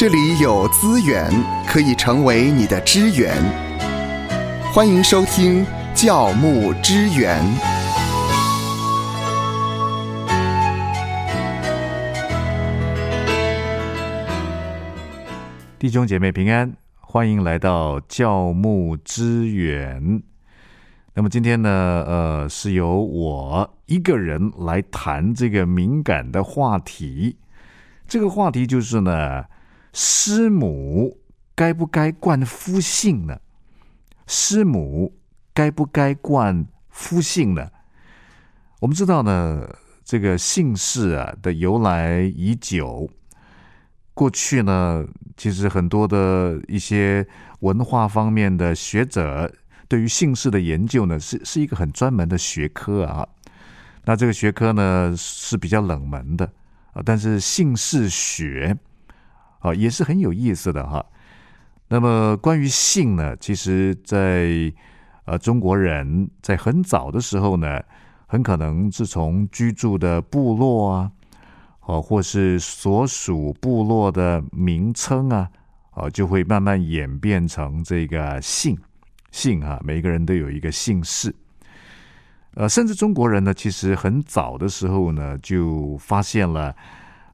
这里有资源可以成为你的支援。欢迎收听教牧支援。弟兄姐妹平安，欢迎来到教牧支援。那么今天呢，呃，是由我一个人来谈这个敏感的话题。这个话题就是呢，师母该不该冠夫姓呢？师母该不该冠夫姓呢？我们知道呢，这个姓氏啊的由来已久。过去呢，其实很多的一些文化方面的学者对于姓氏的研究呢，是是一个很专门的学科啊。那这个学科呢是比较冷门的啊，但是姓氏学啊也是很有意思的哈。那么关于姓呢，其实，在呃中国人在很早的时候呢，很可能是从居住的部落啊。哦，或是所属部落的名称啊，哦，就会慢慢演变成这个姓姓哈，每一个人都有一个姓氏。呃，甚至中国人呢，其实很早的时候呢，就发现了，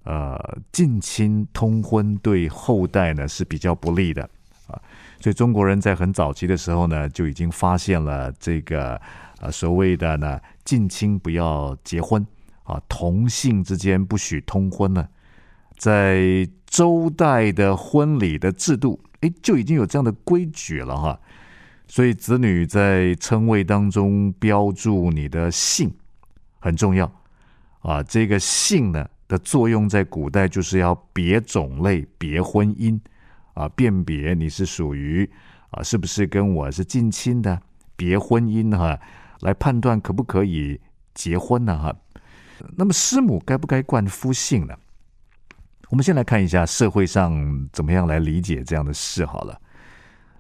呃，近亲通婚对后代呢是比较不利的啊，所以中国人在很早期的时候呢，就已经发现了这个呃所谓的呢近亲不要结婚。啊，同性之间不许通婚呢，在周代的婚礼的制度，哎，就已经有这样的规矩了哈。所以子女在称谓当中标注你的姓很重要啊。这个姓呢的作用，在古代就是要别种类、别婚姻啊，辨别你是属于啊，是不是跟我是近亲的，别婚姻哈，来判断可不可以结婚呢哈。那么师母该不该冠夫姓呢？我们先来看一下社会上怎么样来理解这样的事好了。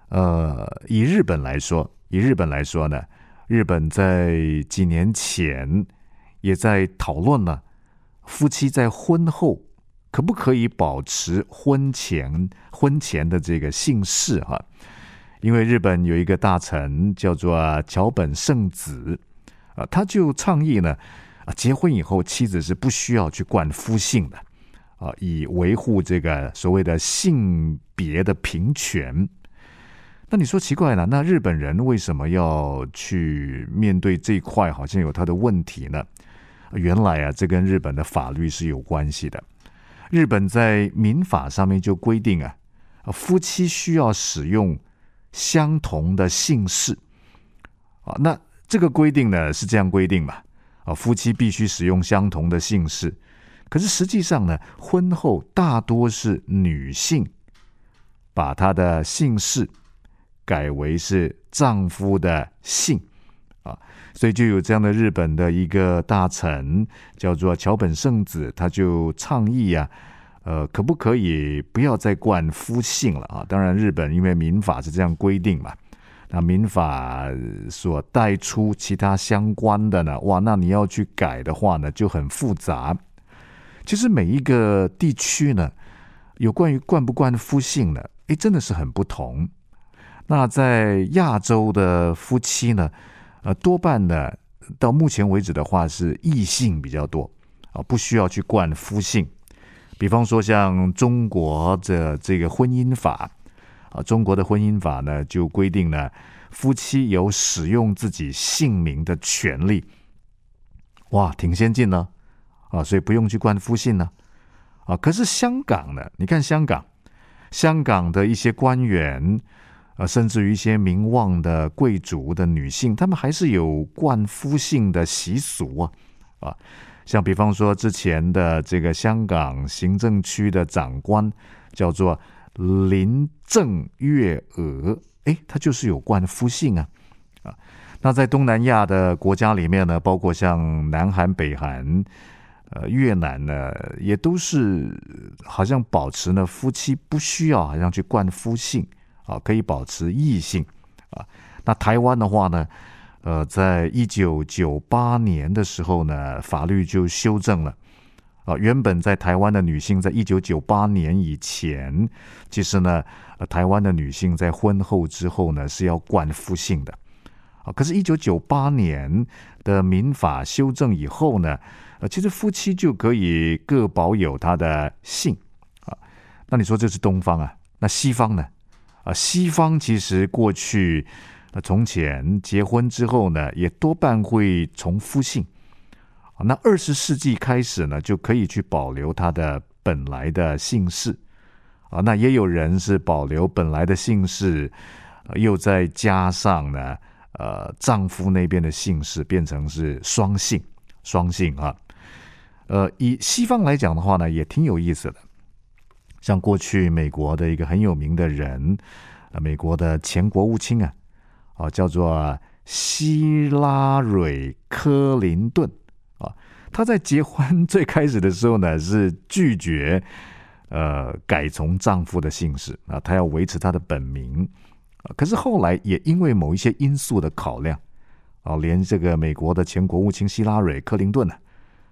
呃，以日本来说，以日本来说呢，日本在几年前也在讨论了夫妻在婚后可不可以保持婚前婚前的这个姓氏哈。因为日本有一个大臣叫做桥本圣子啊，他就倡议呢。啊，结婚以后，妻子是不需要去冠夫姓的，啊，以维护这个所谓的性别的平权。那你说奇怪了，那日本人为什么要去面对这一块？好像有他的问题呢？原来啊，这跟日本的法律是有关系的。日本在民法上面就规定啊，夫妻需要使用相同的姓氏。啊，那这个规定呢是这样规定嘛？啊，夫妻必须使用相同的姓氏，可是实际上呢，婚后大多是女性把她的姓氏改为是丈夫的姓，所以就有这样的日本的一个大臣叫做桥本圣子，他就倡议啊，呃，可不可以不要再冠夫姓了啊？当然，日本因为民法是这样规定嘛。那民法所带出其他相关的呢？哇，那你要去改的话呢，就很复杂。其实每一个地区呢，有关于冠不冠夫姓呢，诶，真的是很不同。那在亚洲的夫妻呢，呃，多半呢，到目前为止的话是异性比较多啊，不需要去冠夫姓。比方说像中国的这个婚姻法。啊，中国的婚姻法呢，就规定呢，夫妻有使用自己姓名的权利。哇，挺先进呢，啊，所以不用去冠夫姓呢。啊，可是香港呢，你看香港，香港的一些官员，啊，甚至于一些名望的贵族的女性，她们还是有冠夫姓的习俗啊。啊，像比方说之前的这个香港行政区的长官，叫做。林郑月娥，哎，她就是有冠夫姓啊，啊，那在东南亚的国家里面呢，包括像南韩、北韩、呃越南呢，也都是好像保持呢夫妻不需要好像去冠夫姓啊，可以保持异性啊。那台湾的话呢，呃，在一九九八年的时候呢，法律就修正了啊，原本在台湾的女性，在一九九八年以前，其实呢，呃，台湾的女性在婚后之后呢是要冠夫姓的，啊，可是，一九九八年的民法修正以后呢，呃，其实夫妻就可以各保有他的姓，啊，那你说这是东方啊？那西方呢？啊，西方其实过去，呃，从前结婚之后呢，也多半会从夫姓。啊那二十世纪开始呢，就可以去保留他的本来的姓氏啊。那也有人是保留本来的姓氏，又再加上呢，呃，丈夫那边的姓氏，变成是双姓，双姓啊。呃，以西方来讲的话呢，也挺有意思的。像过去美国的一个很有名的人，啊美国的前国务卿啊，啊，叫做希拉蕊·克林顿啊。她在结婚 最开始的时候呢，是拒绝呃改从丈夫的姓氏啊，她要维持她的本名啊。可是后来也因为某一些因素的考量啊，连这个美国的前国务卿希拉蕊·克林顿呢，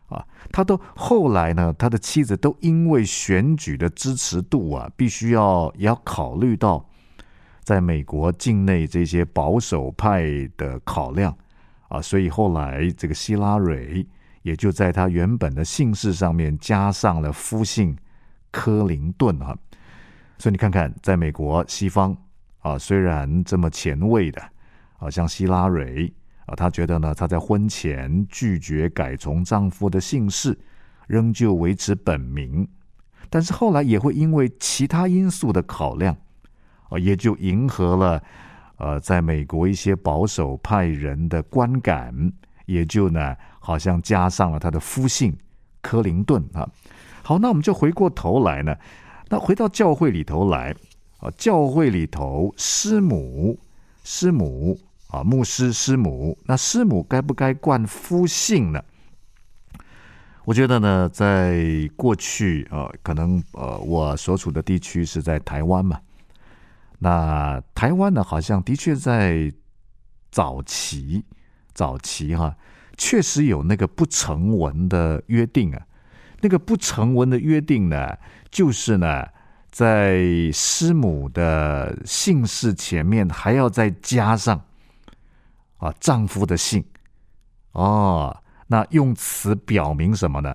啊他都后来呢，他的妻子都因为选举的支持度啊，必须要也要考虑到在美国境内这些保守派的考量啊，所以后来这个希拉蕊。也就在他原本的姓氏上面加上了夫姓科林顿啊，所以你看看，在美国西方啊，虽然这么前卫的啊，像希拉蕊啊，她觉得呢，她在婚前拒绝改从丈夫的姓氏，仍旧维持本名，但是后来也会因为其他因素的考量啊，也就迎合了呃，在美国一些保守派人的观感，也就呢。好像加上了他的夫姓克林顿啊。好，那我们就回过头来呢，那回到教会里头来啊，教会里头师母、师母啊，牧师、师母，那师母该不该冠夫姓呢？我觉得呢，在过去啊，可能呃，我所处的地区是在台湾嘛，那台湾呢，好像的确在早期，早期哈。确实有那个不成文的约定啊，那个不成文的约定呢，就是呢，在师母的姓氏前面还要再加上啊丈夫的姓哦，那用词表明什么呢？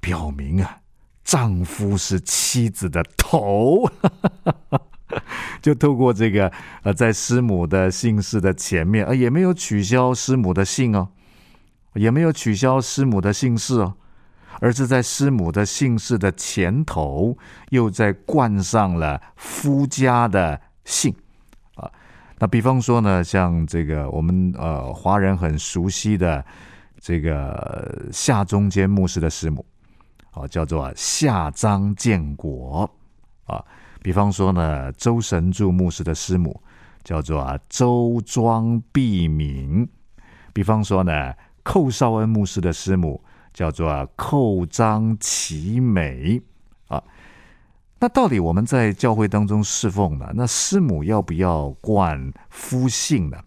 表明啊，丈夫是妻子的头，就透过这个呃，在师母的姓氏的前面啊，也没有取消师母的姓哦。也没有取消师母的姓氏哦，而是在师母的姓氏的前头又在冠上了夫家的姓。那比方说呢，像这个我们呃华人很熟悉的这个夏中间牧师的师母啊，叫做夏张建国啊。比方说呢，周神柱牧师的师母叫做周庄碧敏。比方说呢。寇绍恩牧师的师母叫做寇张其美啊。那到底我们在教会当中侍奉呢？那师母要不要冠夫姓呢？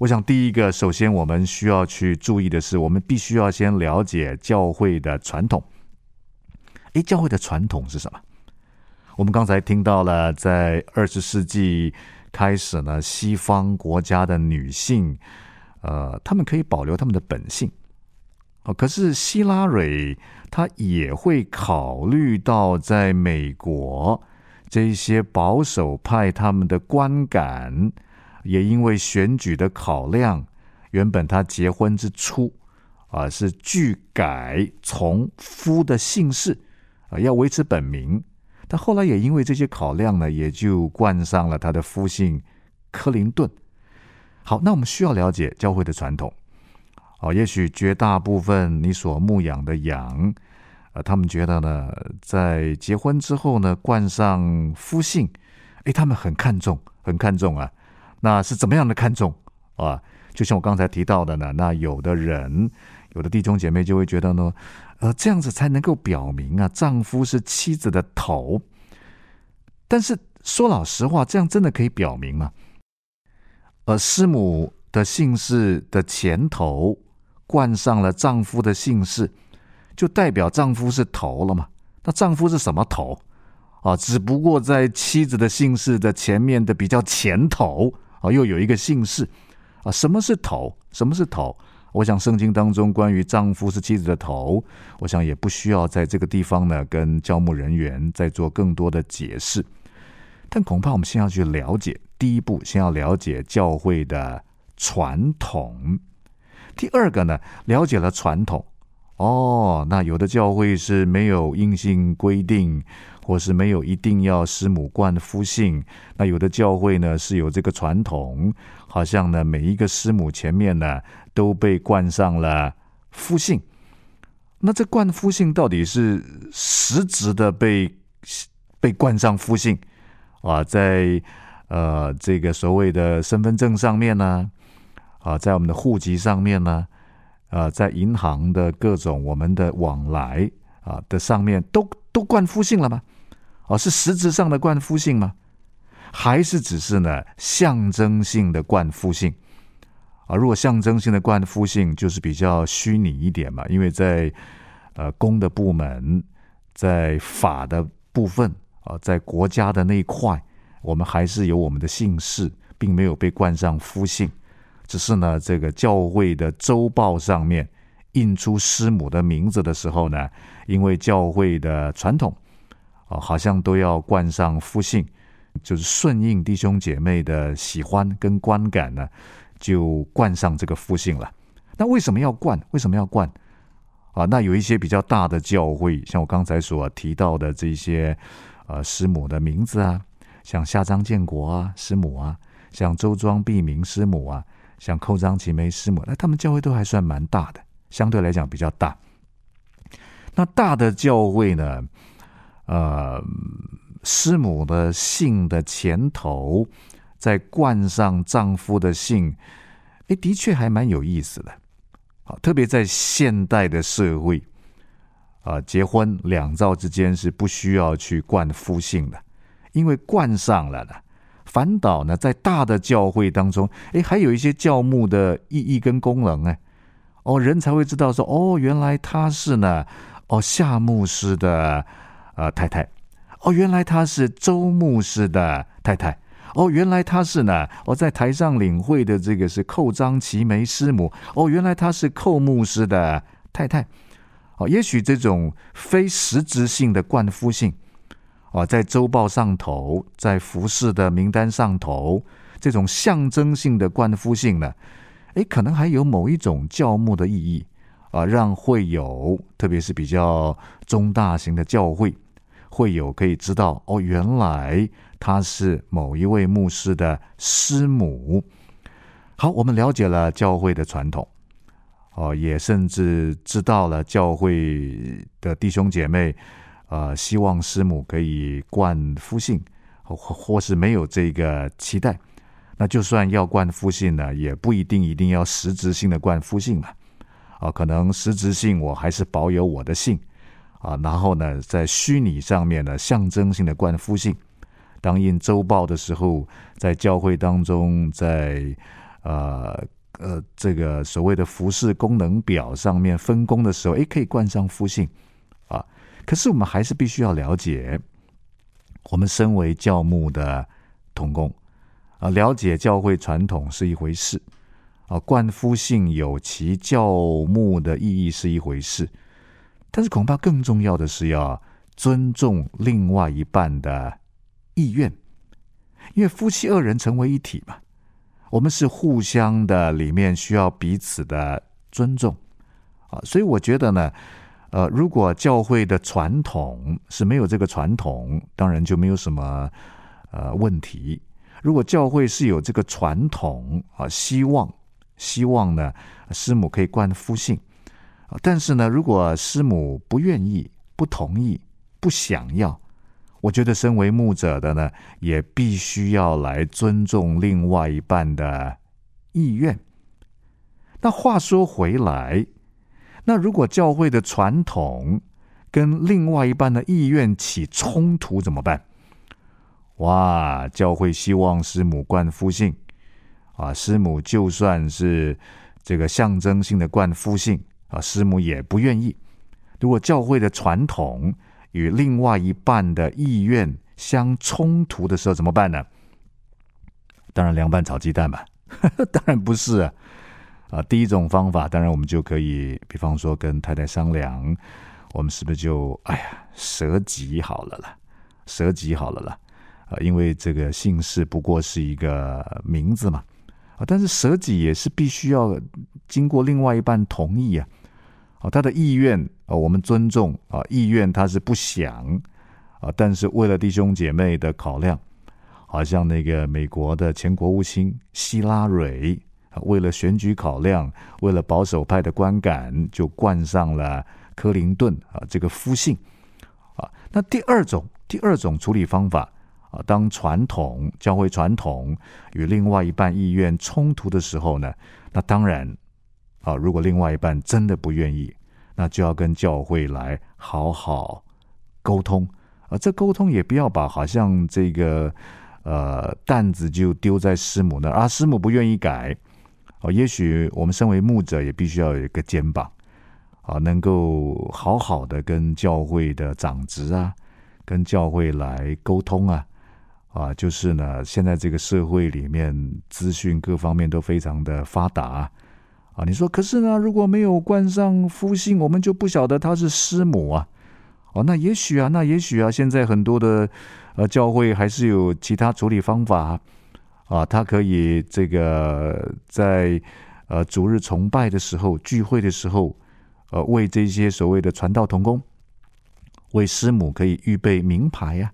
我想第一个，首先我们需要去注意的是，我们必须要先了解教会的传统。诶，教会的传统是什么？我们刚才听到了，在二十世纪开始呢，西方国家的女性。呃，她们可以保留她们的本性，哦，可是希拉蕊他也会考虑到在美国这些保守派他们的观感，也因为选举的考量，原本他结婚之初啊是拒改从夫的姓氏啊，要维持本名，但后来也因为这些考量呢，也就冠上了他的夫姓克林顿。好，那我们需要了解教会的传统。哦，也许绝大部分你所牧养的羊，呃，他们觉得呢，在结婚之后呢，冠上夫姓，哎，他们很看重，很看重啊。那是怎么样的看重啊？就像我刚才提到的呢，那有的人，有的弟兄姐妹就会觉得呢，呃，这样子才能够表明啊，丈夫是妻子的头。但是说老实话，这样真的可以表明吗？而师母的姓氏的前头冠上了丈夫的姓氏，就代表丈夫是头了嘛？那丈夫是什么头啊？只不过在妻子的姓氏的前面的比较前头啊，又有一个姓氏啊。什么是头？什么是头？我想圣经当中关于丈夫是妻子的头，我想也不需要在这个地方呢跟教牧人员再做更多的解释。但恐怕我们先要去了解，第一步先要了解教会的传统。第二个呢，了解了传统。哦，那有的教会是没有硬性规定，或是没有一定要师母冠夫姓。那有的教会呢是有这个传统，好像呢每一个师母前面呢都被冠上了夫姓。那这冠夫姓到底是实质的被被冠上夫姓啊？在呃这个所谓的身份证上面呢？啊在我们的户籍上面呢？啊，在银行的各种我们的往来啊的上面，都都冠夫姓了吗？哦，是实质上的冠夫姓吗？还是只是呢象征性的冠夫姓？啊，如果象征性的冠夫姓，就是比较虚拟一点嘛，因为在呃公的部门，在法的部分啊，在国家的那一块，我们还是有我们的姓氏，并没有被冠上夫姓。只是呢，这个教会的周报上面印出师母的名字的时候呢，因为教会的传统啊，好像都要冠上夫姓，就是顺应弟兄姐妹的喜欢跟观感呢，就冠上这个夫姓了。那为什么要冠？为什么要冠？啊，那有一些比较大的教会，像我刚才所提到的这些呃师母的名字啊，像夏章建国啊师母啊，像周庄碧明师母啊。像寇章齐梅师母，那他们教会都还算蛮大的，相对来讲比较大。那大的教会呢，呃，师母的姓的前头再冠上丈夫的姓，哎，的确还蛮有意思的。好，特别在现代的社会，啊，结婚两造之间是不需要去冠夫姓的，因为冠上了呢。反倒呢，在大的教会当中，哎，还有一些教牧的意义跟功能哎，哦，人才会知道说，哦，原来他是呢，哦，夏牧师的呃太太，哦，原来他是周牧师的太太，哦，原来他是呢，我在台上领会的这个是寇章齐梅师母，哦，原来他是寇牧师的太太，哦，也许这种非实质性的灌夫性。啊，在周报上头，在服饰的名单上头，这种象征性的冠夫性呢，诶，可能还有某一种教牧的意义啊，让会友，特别是比较中大型的教会，会友可以知道哦，原来他是某一位牧师的师母。好，我们了解了教会的传统，哦，也甚至知道了教会的弟兄姐妹。呃，希望师母可以冠夫姓，或或是没有这个期待，那就算要冠夫姓呢，也不一定一定要实质性的冠夫姓嘛。啊，可能实质性我还是保有我的姓啊，然后呢，在虚拟上面呢，象征性的冠夫姓。当印周报的时候，在教会当中，在呃呃这个所谓的服饰功能表上面分工的时候，诶，可以冠上夫姓。可是我们还是必须要了解，我们身为教牧的同工啊，了解教会传统是一回事啊，冠夫姓有其教牧的意义是一回事，但是恐怕更重要的是要尊重另外一半的意愿，因为夫妻二人成为一体嘛，我们是互相的，里面需要彼此的尊重啊，所以我觉得呢。呃，如果教会的传统是没有这个传统，当然就没有什么呃问题。如果教会是有这个传统啊，希望希望呢，师母可以冠夫姓，但是呢，如果师母不愿意、不同意、不想要，我觉得身为牧者的呢，也必须要来尊重另外一半的意愿。那话说回来。那如果教会的传统跟另外一半的意愿起冲突怎么办？哇！教会希望师母冠夫姓啊，师母就算是这个象征性的冠夫姓啊，师母也不愿意。如果教会的传统与另外一半的意愿相冲突的时候，怎么办呢？当然凉拌炒鸡蛋吧，当然不是啊。啊，第一种方法，当然我们就可以，比方说跟太太商量，我们是不是就哎呀舍己好了啦，舍己好了啦。啊，因为这个姓氏不过是一个名字嘛，啊，但是舍己也是必须要经过另外一半同意啊，啊，他的意愿啊，我们尊重啊，意愿他是不想啊，但是为了弟兄姐妹的考量，好像那个美国的前国务卿希拉蕊，为了选举考量，为了保守派的观感，就冠上了克林顿啊这个夫姓啊，那第二种第二种处理方法。啊，当传统教会传统与另外一半意愿冲突的时候呢，那当然啊，如果另外一半真的不愿意，那就要跟教会来好好沟通啊。这沟通也不要把好像这个呃担子就丢在师母那儿啊，师母不愿意改哦。也许我们身为牧者也必须要有一个肩膀啊，能够好好的跟教会的长职啊，跟教会来沟通啊。啊，就是呢，现在这个社会里面，资讯各方面都非常的发达啊。你说，可是呢，如果没有冠上夫姓，我们就不晓得他是师母啊。哦，那也许啊，那也许啊，现在很多的呃教会还是有其他处理方法。啊他可以这个在呃主日崇拜的时候、聚会的时候，呃，为这些所谓的传道同工，为师母可以预备名牌呀。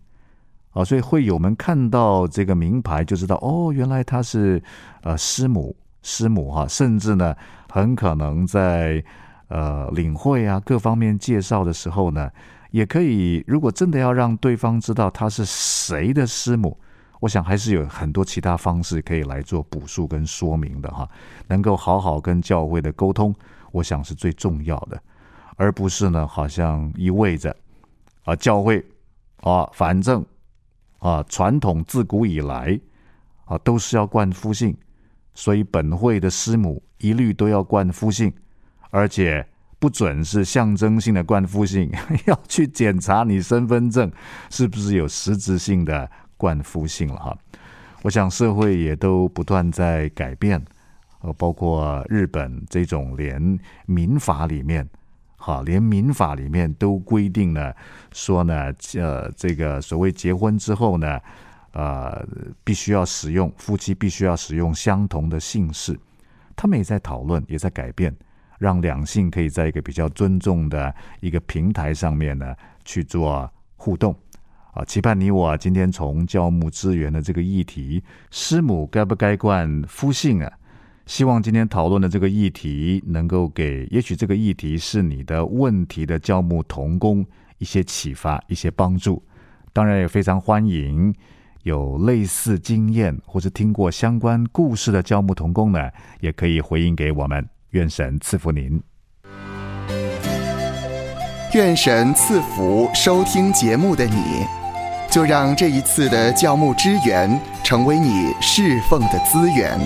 啊，所以会友们看到这个名牌就知道哦，原来他是呃师母师母哈，甚至呢很可能在呃领会啊各方面介绍的时候呢，也可以如果真的要让对方知道他是谁的师母，我想还是有很多其他方式可以来做补述跟说明的哈，能够好好跟教会的沟通，我想是最重要的，而不是呢好像意味着啊教会啊反正。啊，传统自古以来啊，都是要冠夫姓，所以本会的师母一律都要冠夫姓，而且不准是象征性的冠夫姓，要去检查你身份证是不是有实质性的冠夫姓了哈。我想社会也都不断在改变，呃，包括日本这种连民法里面。哈，连民法里面都规定了，说呢，呃，这个所谓结婚之后呢，呃，必须要使用夫妻必须要使用相同的姓氏。他们也在讨论，也在改变，让两性可以在一个比较尊重的一个平台上面呢去做互动。啊，期盼你我今天从教牧资源的这个议题，师母该不该冠夫姓啊？希望今天讨论的这个议题能够给，也许这个议题是你的问题的教牧童工一些启发、一些帮助。当然也非常欢迎有类似经验或者听过相关故事的教牧童工呢，也可以回应给我们。愿神赐福您，愿神赐福收听节目的你，就让这一次的教牧支援成为你侍奉的资源。